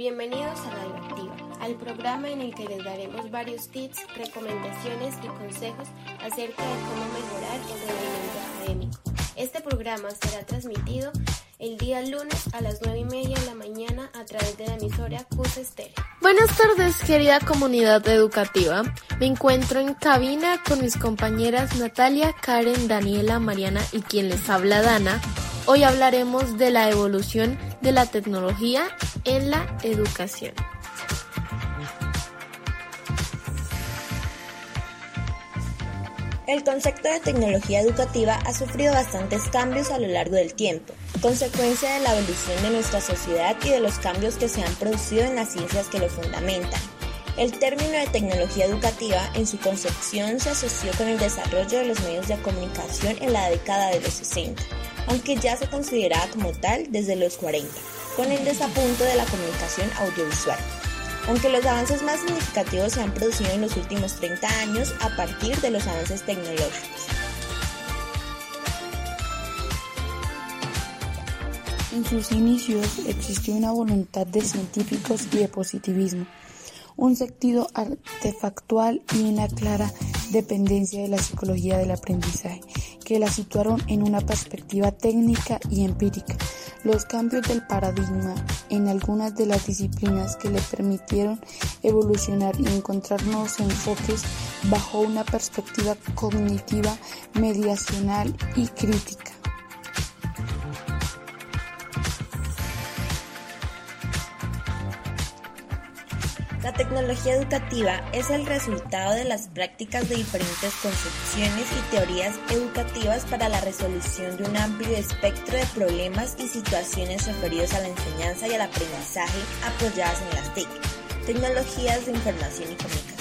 Bienvenidos a Radio Activa, al programa en el que les daremos varios tips, recomendaciones y consejos acerca de cómo mejorar el rendimiento académico. Este programa será transmitido el día lunes a las 9 y media de la mañana a través de la emisora CUS Estéreo. Buenas tardes, querida comunidad educativa. Me encuentro en cabina con mis compañeras Natalia, Karen, Daniela, Mariana y quien les habla Dana. Hoy hablaremos de la evolución de la tecnología en la educación. El concepto de tecnología educativa ha sufrido bastantes cambios a lo largo del tiempo, consecuencia de la evolución de nuestra sociedad y de los cambios que se han producido en las ciencias que lo fundamentan. El término de tecnología educativa en su concepción se asoció con el desarrollo de los medios de comunicación en la década de los 60, aunque ya se consideraba como tal desde los 40, con el desapunto de la comunicación audiovisual aunque los avances más significativos se han producido en los últimos 30 años a partir de los avances tecnológicos. En sus inicios existió una voluntad de científicos y de positivismo, un sentido artefactual y una clara dependencia de la psicología del aprendizaje, que la situaron en una perspectiva técnica y empírica. Los cambios del paradigma en algunas de las disciplinas que le permitieron evolucionar y encontrar nuevos enfoques bajo una perspectiva cognitiva, mediacional y crítica. La tecnología educativa es el resultado de las prácticas de diferentes concepciones y teorías educativas para la resolución de un amplio espectro de problemas y situaciones referidos a la enseñanza y al aprendizaje apoyadas en las TIC, tecnologías de información y comunicación.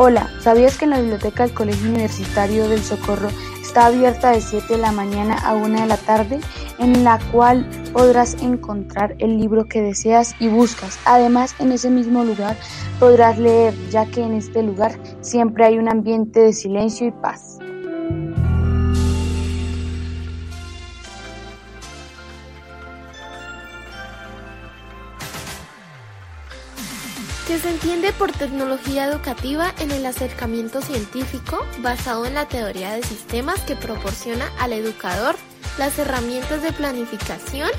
Hola, ¿sabías que en la biblioteca del Colegio Universitario del Socorro está abierta de 7 de la mañana a 1 de la tarde, en la cual podrás encontrar el libro que deseas y buscas? Además, en ese mismo lugar podrás leer, ya que en este lugar siempre hay un ambiente de silencio y paz. Que se entiende por tecnología educativa en el acercamiento científico basado en la teoría de sistemas que proporciona al educador las herramientas de planificación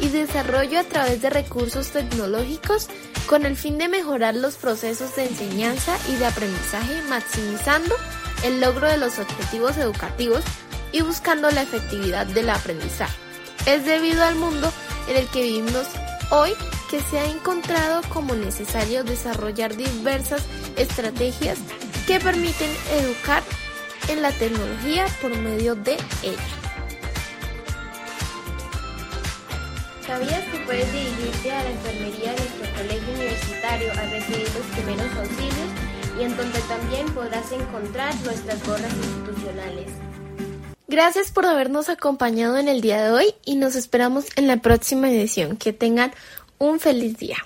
y desarrollo a través de recursos tecnológicos con el fin de mejorar los procesos de enseñanza y de aprendizaje maximizando el logro de los objetivos educativos y buscando la efectividad del aprendizaje. Es debido al mundo en el que vivimos hoy que se ha encontrado como necesario desarrollar diversas estrategias que permiten educar en la tecnología por medio de ella. ¿Sabías que puedes dirigirte a la enfermería de nuestro colegio universitario a recibir los primeros auxilios y en donde también podrás encontrar nuestras gorras institucionales? Gracias por habernos acompañado en el día de hoy y nos esperamos en la próxima edición. Que tengan un feliz día.